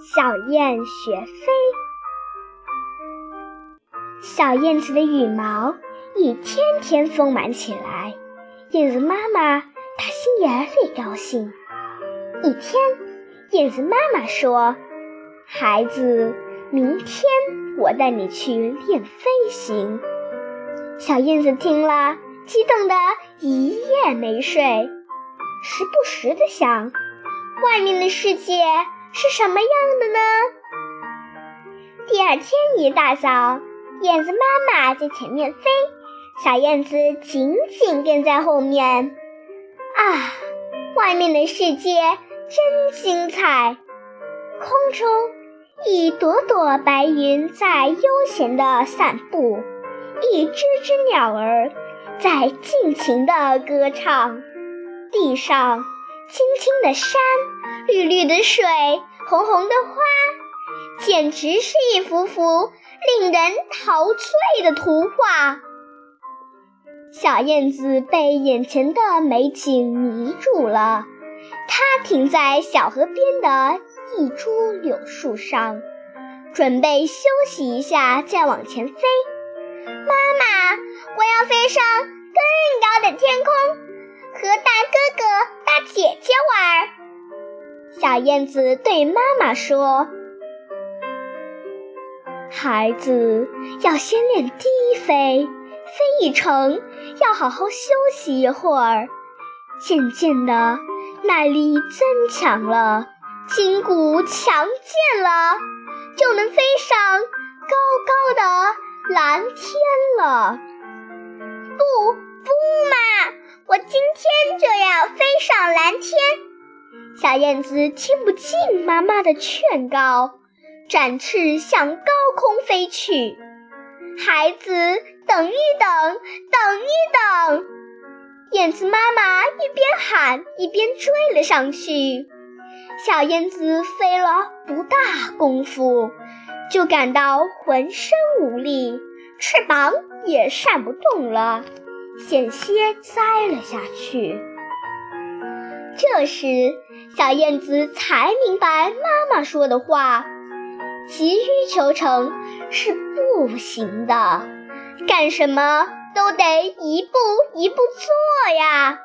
小燕学飞。小燕子的羽毛一天天丰满起来，燕子妈妈打心眼里高兴。一天，燕子妈妈说：“孩子，明天我带你去练飞行。”小燕子听了，激动得一夜没睡，时不时地想：外面的世界是什么样的呢？第二天一大早，燕子妈妈在前面飞，小燕子紧紧跟在后面。啊，外面的世界真精彩！空中一朵朵白云在悠闲地散步。一只只鸟儿在尽情地歌唱，地上青青的山，绿绿的水，红红的花，简直是一幅幅令人陶醉的图画。小燕子被眼前的美景迷住了，它停在小河边的一株柳树上，准备休息一下，再往前飞。妈妈，我要飞上更高的天空，和大哥哥、大姐姐玩儿。小燕子对妈妈说：“孩子要先练低飞，飞一程要好好休息一会儿，渐渐的耐力增强了，筋骨强健了，就能飞上高高的。”蓝天了，不不嘛！我今天就要飞上蓝天。小燕子听不进妈妈的劝告，展翅向高空飞去。孩子，等一等，等一等！燕子妈妈一边喊一边追了上去。小燕子飞了不大功夫。就感到浑身无力，翅膀也扇不动了，险些栽了下去。这时，小燕子才明白妈妈说的话：急于求成是不行的，干什么都得一步一步做呀。